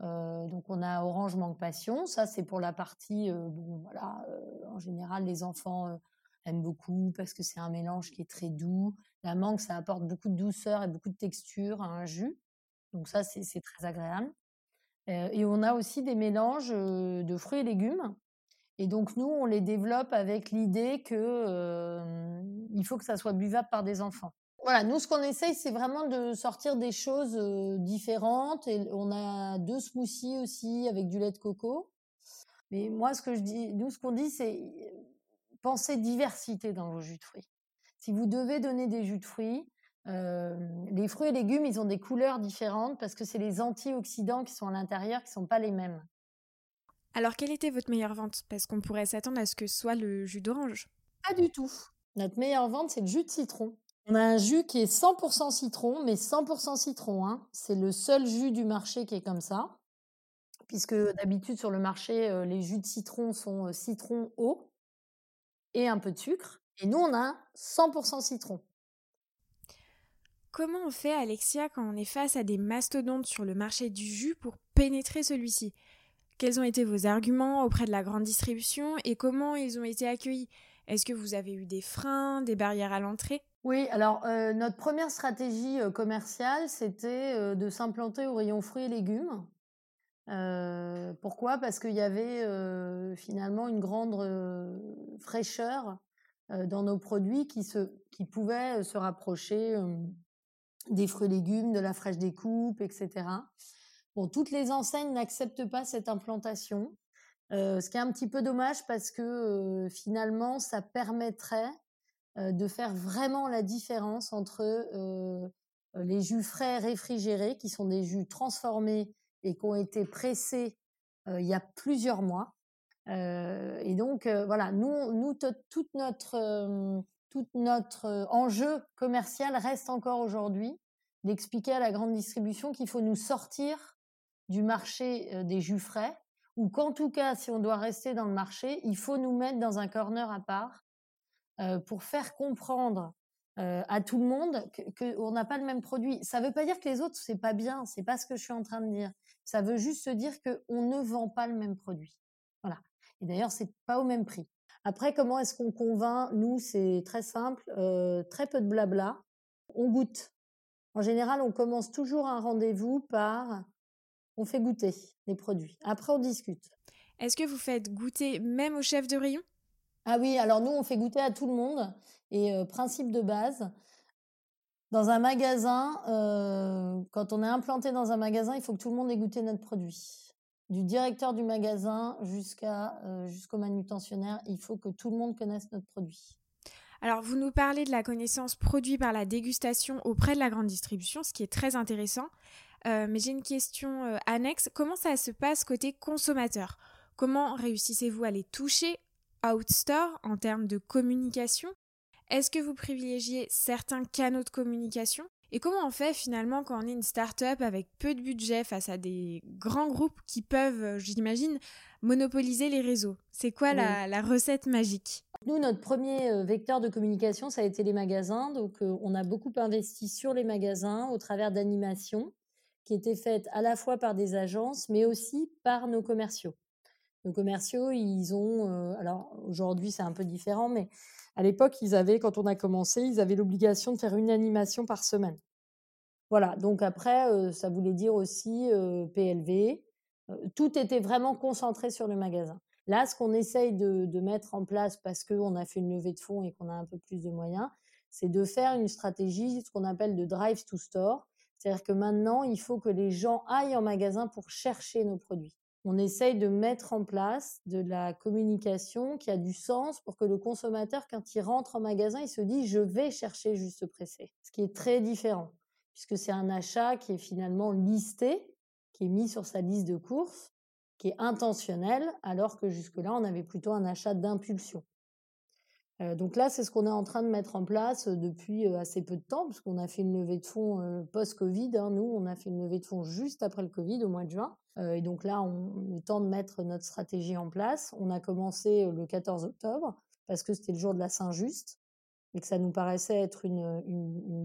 donc on a orange mangue passion, ça c'est pour la partie bon voilà en général les enfants aiment beaucoup parce que c'est un mélange qui est très doux. La mangue ça apporte beaucoup de douceur et beaucoup de texture à un jus. Donc ça c'est très agréable. Et on a aussi des mélanges de fruits et légumes. Et donc nous on les développe avec l'idée que il faut que ça soit buvable par des enfants. Voilà, nous, ce qu'on essaye, c'est vraiment de sortir des choses différentes. Et on a deux smoothies aussi avec du lait de coco. Mais moi, ce que je dis, nous, ce qu'on dit, c'est penser diversité dans vos jus de fruits. Si vous devez donner des jus de fruits, les fruits et légumes, ils ont des couleurs différentes parce que c'est les antioxydants qui sont à l'intérieur qui sont pas les mêmes. Alors, quelle était votre meilleure vente? Parce qu'on pourrait s'attendre à ce que ce soit le jus d'orange. Pas du tout. Notre meilleure vente, c'est le jus de citron. On a un jus qui est 100% citron, mais 100% citron. Hein. C'est le seul jus du marché qui est comme ça. Puisque d'habitude sur le marché, euh, les jus de citron sont euh, citron eau et un peu de sucre. Et nous, on a 100% citron. Comment on fait, Alexia, quand on est face à des mastodontes sur le marché du jus pour pénétrer celui-ci? Quels ont été vos arguments auprès de la grande distribution et comment ils ont été accueillis? Est-ce que vous avez eu des freins, des barrières à l'entrée? Oui, alors euh, notre première stratégie euh, commerciale, c'était euh, de s'implanter au rayon fruits et légumes. pourquoi? Parce qu'il y avait finalement une grande fraîcheur dans nos produits qui, se, qui pouvaient se rapprocher des fruits et légumes, de la fraîche découpe, etc. Bon, toutes les enseignes n'acceptent pas cette implantation, ce qui est un petit peu dommage parce que finalement, ça permettrait de faire vraiment la différence entre les jus frais réfrigérés, qui sont des jus transformés et qui ont été pressés il y a plusieurs mois. et donc voilà, nous, nous tout notre, tout notre enjeu commercial reste encore aujourd'hui d'expliquer à la grande distribution qu'il faut nous sortir du marché des jus frais, ou qu'en tout cas, si on doit rester dans le marché, il faut nous mettre dans un corner à part euh, pour faire comprendre euh, à tout le monde qu'on n'a pas le même produit. Ça ne veut pas dire que les autres c'est pas bien, c'est pas ce que je suis en train de dire. Ça veut juste dire qu'on ne vend pas le même produit. Voilà. Et d'ailleurs, c'est pas au même prix. Après, comment est-ce qu'on convainc Nous, c'est très simple, euh, très peu de blabla. On goûte. En général, on commence toujours un rendez-vous par on fait goûter les produits. Après, on discute. Est-ce que vous faites goûter même au chef de rayon? Ah oui, alors nous, on fait goûter à tout le monde. Et principe de base, dans un magasin, quand on est implanté dans un magasin, il faut que tout le monde ait goûté notre produit. Du directeur du magasin jusqu'à jusqu'au manutentionnaire, il faut que tout le monde connaisse notre produit. Alors, vous nous parlez de la connaissance produit par la dégustation auprès de la grande distribution, ce qui est très intéressant. mais j'ai une question annexe. Comment ça se passe côté consommateur? Comment réussissez-vous à les toucher outstore en termes de communication? Est-ce que vous privilégiez certains canaux de communication? Et comment on fait finalement quand on est une start-up avec peu de budget face à des grands groupes qui peuvent, j'imagine, monopoliser les réseaux? C'est quoi la, recette magique? Nous, notre premier euh, vecteur de communication, ça a été les magasins. Donc, euh, on a beaucoup investi sur les magasins au travers d'animations qui étaient faites à la fois par des agences, mais aussi par nos commerciaux. Nos commerciaux, ils ont, euh, alors aujourd'hui c'est un peu différent, mais à l'époque, ils avaient, quand on a commencé, ils avaient l'obligation de faire une animation par semaine. Voilà, donc après, ça voulait dire aussi PLV. tout était vraiment concentré sur le magasin. Là, ce qu'on essaye de, de, mettre en place, parce qu'on a fait une levée de fonds et qu'on a un peu plus de moyens, c'est de faire une stratégie, ce qu'on appelle de drive to store. C'est-à-dire que maintenant, il faut que les gens aillent en magasin pour chercher nos produits on essaye de mettre en place de la communication qui a du sens pour que le consommateur, quand il rentre en magasin, il se dit je vais chercher juste pressé. Ce qui est très différent, puisque c'est un achat qui est finalement listé, qui est mis sur sa liste de courses, qui est intentionnel, alors que jusque-là, on avait plutôt un achat d'impulsion. Euh, donc là, c'est ce qu'on est en train de mettre en place euh, depuis euh, assez peu de temps, puisqu'on a fait une levée de fonds post-Covid. Hein. Nous, on a fait une levée de fonds juste après le Covid, au mois de juin. et donc là, on est temps de mettre notre stratégie en place. On a commencé le 14 octobre, parce que c'était le jour de la Saint-Just. et que ça nous paraissait être une,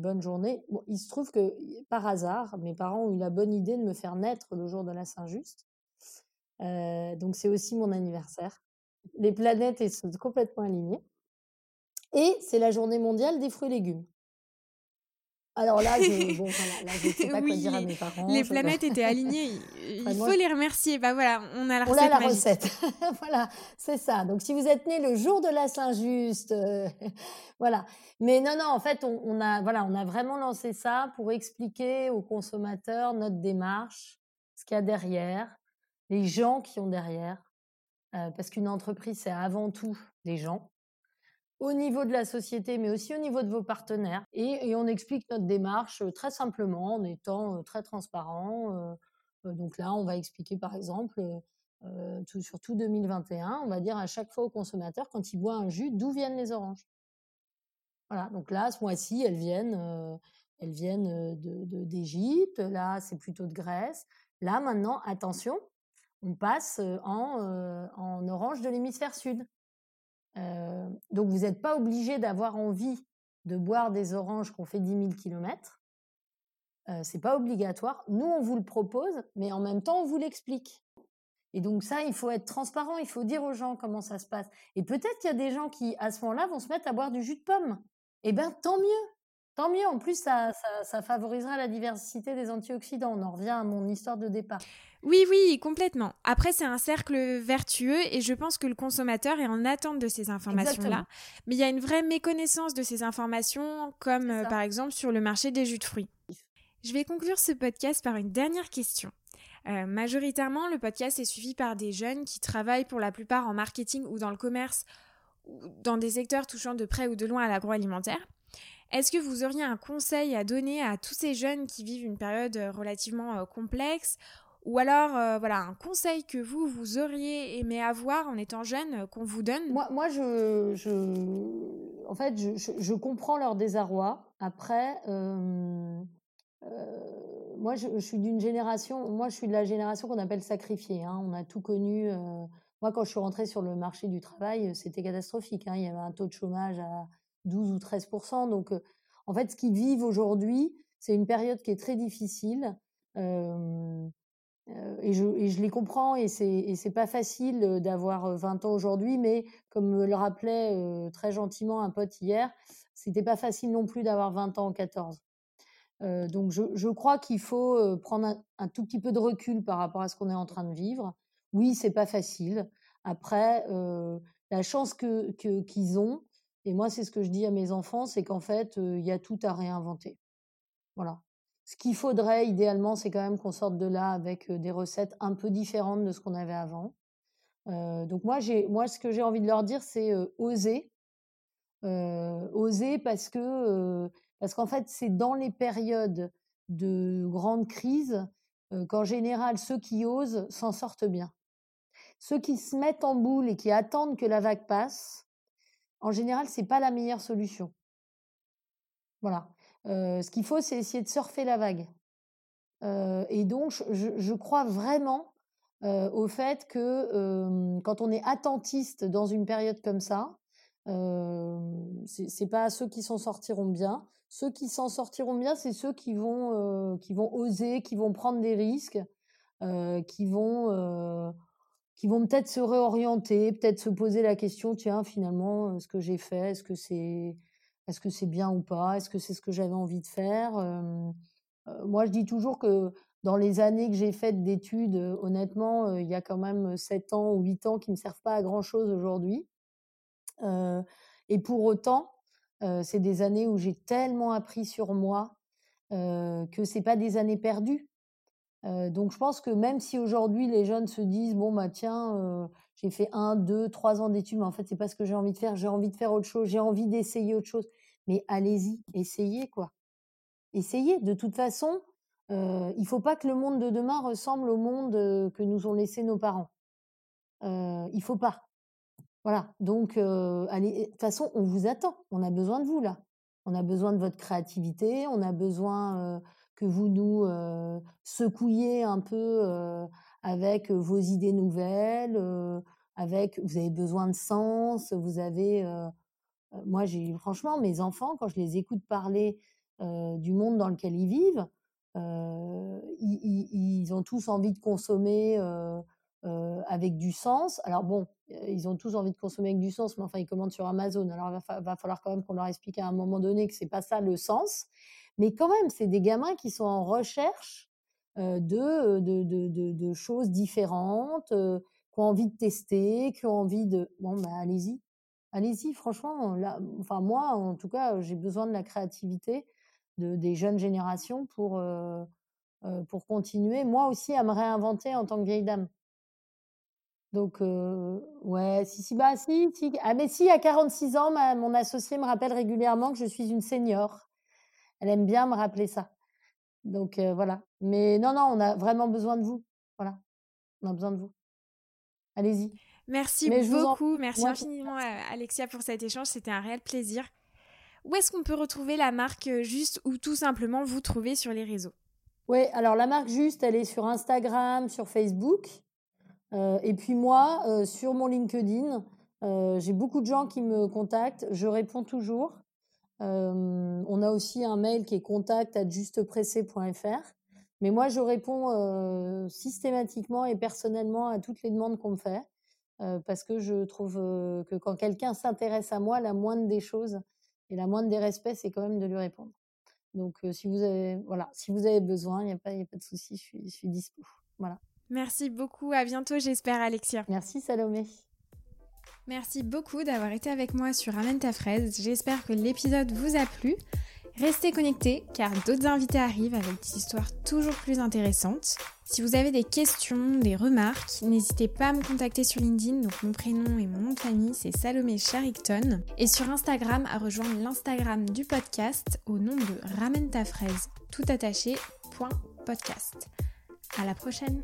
bonne journée. Il se trouve que par hasard, mes parents ont eu la bonne idée de me faire naître le jour de la Saint-Just. Donc c'est aussi mon anniversaire. Les planètes sont complètement alignées. Et c'est la journée mondiale des fruits et légumes. Alors là, je, bon, voilà, là, je sais pas quoi dire à mes parents. Les planètes étaient alignées. Il faut les remercier. Bah voilà, on a la recette. On a la recette. voilà, c'est ça. Donc si vous êtes né le jour de la Saint-Just, euh, voilà. Mais non, non, en fait, on, on, a, voilà, on a vraiment lancé ça pour expliquer aux consommateurs notre démarche, ce qu'il y a derrière, les gens qui ont derrière, euh, parce qu'une entreprise, c'est avant tout des gens au niveau de la société, mais aussi au niveau de vos partenaires. Et, on explique notre démarche euh, très simplement, en étant euh, très transparent. Euh, donc là, on va expliquer par exemple, tout, sur tout 2021, on va dire à chaque fois au consommateur, quand il boit un jus, d'où viennent les oranges. Voilà, donc là, ce mois-ci, elles viennent, elles viennent d'Égypte, de, là, c'est plutôt de Grèce. Là, maintenant, attention, on passe en, en orange de l'hémisphère sud. Euh, donc vous n'êtes pas obligé d'avoir envie de boire des oranges qu'on fait 10 000 km. Euh, c'est pas obligatoire. Nous, on vous le propose, mais en même temps, on vous l'explique. Et donc ça, il faut être transparent, il faut dire aux gens comment ça se passe. Et peut-être qu'il y a des gens qui, à ce moment-là, vont se mettre à boire du jus de pomme. Eh bien, tant mieux. Tant mieux. En plus, ça, ça, ça favorisera la diversité des antioxydants. On en revient à mon histoire de départ. Oui, oui, complètement. Après, c'est un cercle vertueux et je pense que le consommateur est en attente de ces informations-là. Mais il y a une vraie méconnaissance de ces informations, comme euh, par exemple sur le marché des jus de fruits. Je vais conclure ce podcast par une dernière question. Euh, majoritairement, le podcast est suivi par des jeunes qui travaillent pour la plupart en marketing ou dans le commerce ou dans des secteurs touchant de près ou de loin à l'agroalimentaire. Est-ce que vous auriez un conseil à donner à tous ces jeunes qui vivent une période euh, relativement complexe? Ou alors, euh, voilà, un conseil que vous, vous auriez aimé avoir en étant jeune, euh, qu'on vous donne? Moi, moi je, je, en fait, je, comprends leur désarroi. Après, euh, moi, je, suis d'une génération, moi, je suis de la génération qu'on appelle sacrifiée. Hein. On a tout connu. moi, quand je suis rentrée sur le marché du travail, c'était catastrophique. Hein. Il y avait un taux de chômage à 12 ou 13 Donc, en fait, ce qu'ils vivent aujourd'hui, c'est une période qui est très difficile. Euh, et je, et je les comprends et c'est pas facile d'avoir 20 ans aujourd'hui, mais comme me le rappelait très gentiment un pote hier, c'était pas facile non plus d'avoir 20 ans en 14. Euh, donc je, crois qu'il faut prendre un, tout petit peu de recul par rapport à ce qu'on est en train de vivre. Oui, c'est pas facile. Après, euh, la chance que qu'ils ont, et moi c'est ce que je dis à mes enfants, c'est qu'en fait il y a tout à réinventer. Voilà. Ce qu'il faudrait idéalement, c'est quand même qu'on sorte de là avec des recettes un peu différentes de ce qu'on avait avant. Donc moi, j'ai, ce que j'ai envie de leur dire, c'est oser, oser parce que parce qu'en fait, c'est dans les périodes de grande crise qu'en général, ceux qui osent s'en sortent bien. Ceux qui se mettent en boule et qui attendent que la vague passe, en général, c'est pas la meilleure solution. Voilà ce qu'il faut, c'est essayer de surfer la vague. et donc, je, crois vraiment au fait que quand on est attentiste dans une période comme ça, c'est pas ceux qui s'en sortiront bien. Ceux qui s'en sortiront bien, c'est ceux qui vont qui vont oser, qui vont prendre des risques, qui vont qui vont peut-être se réorienter, peut-être se poser la question tiens finalement ce que j'ai fait, est-ce que c'est bien ou pas? Est-ce que c'est ce que j'avais envie de faire? Moi, je dis toujours que dans les années que j'ai faites d'études, honnêtement, il y a quand même 7 ans ou 8 ans qui ne servent pas à grand-chose aujourd'hui. et pour autant, c'est des années où j'ai tellement appris sur moi que c'est pas des années perdues. Donc je pense que même si aujourd'hui les jeunes se disent bon bah tiens j'ai fait un, deux, trois ans d'études, mais en fait, c'est pas ce que j'ai envie de faire. J'ai envie de faire autre chose. J'ai envie d'essayer autre chose. Mais allez-y, essayez, quoi. Essayez. De toute façon, euh, il faut pas que le monde de demain ressemble au monde que nous ont laissé nos parents. Euh, il faut pas. Voilà. Donc, allez. De toute façon, on vous attend. On a besoin de vous là. On a besoin de votre créativité. On a besoin que vous nous secouiez un peu avec vos idées nouvelles, avec vous avez besoin de sens, vous avez moi, j'ai franchement, mes enfants, quand je les écoute parler du monde dans lequel ils vivent, ils, ont tous envie de consommer avec du sens. Alors bon, ils ont tous envie de consommer avec du sens, mais enfin, ils commandent sur Amazon. Alors, il va, falloir quand même qu'on leur explique à un moment donné que c'est pas ça le sens. Mais quand même, c'est des gamins qui sont en recherche de, de, choses différentes, qui ont envie de tester, qui ont envie de... Bon, bah, allez-y. Allez-y, franchement. Là, enfin, moi, en tout cas, j'ai besoin de la créativité de, des jeunes générations pour, pour continuer, moi aussi, à me réinventer en tant que vieille dame. Donc, ouais, si, si, bah, si, si. Ah, mais si, à 46 ans, mon associé me rappelle régulièrement que je suis une senior. Elle aime bien me rappeler ça. Donc, voilà. Mais non, non, on a vraiment besoin de vous. Voilà. On a besoin de vous. Allez-y. Merci beaucoup. Merci infiniment, Alexia, pour cet échange. C'était un réel plaisir. Où est-ce qu'on peut retrouver la marque Juste ou tout simplement vous trouver sur les réseaux? Oui, alors la marque Juste, elle est sur Instagram, sur Facebook. Euh, et puis moi, euh, sur mon LinkedIn, euh, j'ai beaucoup de gens qui me contactent. Je réponds toujours. On a aussi un mail qui est contact Mais moi, je réponds systématiquement et personnellement à toutes les demandes qu'on me fait. parce que je trouve que quand quelqu'un s'intéresse à moi, la moindre des choses et la moindre des respects, c'est quand même de lui répondre. Donc, si vous avez, voilà, si vous avez besoin, il n'y a, pas, a pas de souci, je suis, je suis dispo. Voilà. Merci beaucoup. À bientôt, j'espère, Alexia. Merci, Salomé. Merci beaucoup d'avoir été avec moi sur Amène ta fraise. J'espère que l'épisode vous a plu. Restez connectés car d'autres invités arrivent avec des histoires toujours plus intéressantes. Si vous avez des questions, des remarques, n'hésitez pas à me contacter sur LinkedIn. Donc mon prénom et mon nom de famille c'est Salomé Charicton. Et sur Instagram à rejoindre l'Instagram du podcast au nom de Ramène ta fraise tout attaché. podcast. À la prochaine